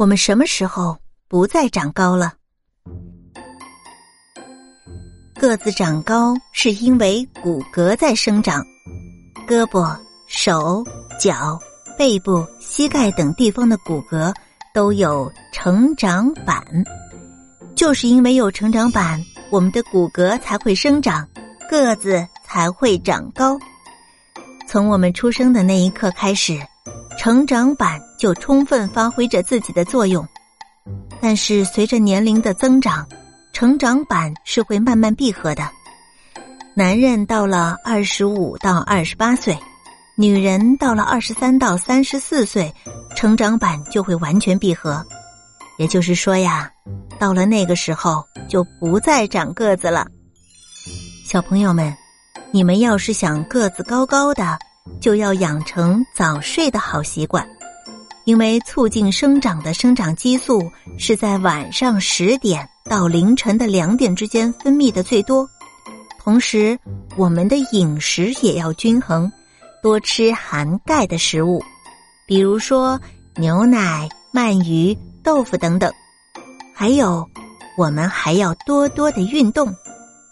我们什么时候不再长高了？个子长高是因为骨骼在生长，胳膊、手、脚、背部、膝盖等地方的骨骼都有成长板，就是因为有成长板，我们的骨骼才会生长，个子才会长高。从我们出生的那一刻开始，成长板就充分发挥着自己的作用，但是随着年龄的增长。成长板是会慢慢闭合的，男人到了二十五到二十八岁，女人到了二十三到三十四岁，成长板就会完全闭合。也就是说呀，到了那个时候就不再长个子了。小朋友们，你们要是想个子高高的，就要养成早睡的好习惯。因为促进生长的生长激素是在晚上十点到凌晨的两点之间分泌的最多，同时我们的饮食也要均衡，多吃含钙的食物，比如说牛奶、鳗鱼、豆腐等等。还有，我们还要多多的运动，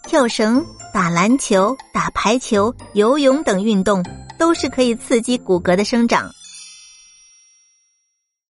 跳绳、打篮球、打排球、游泳等运动都是可以刺激骨骼的生长。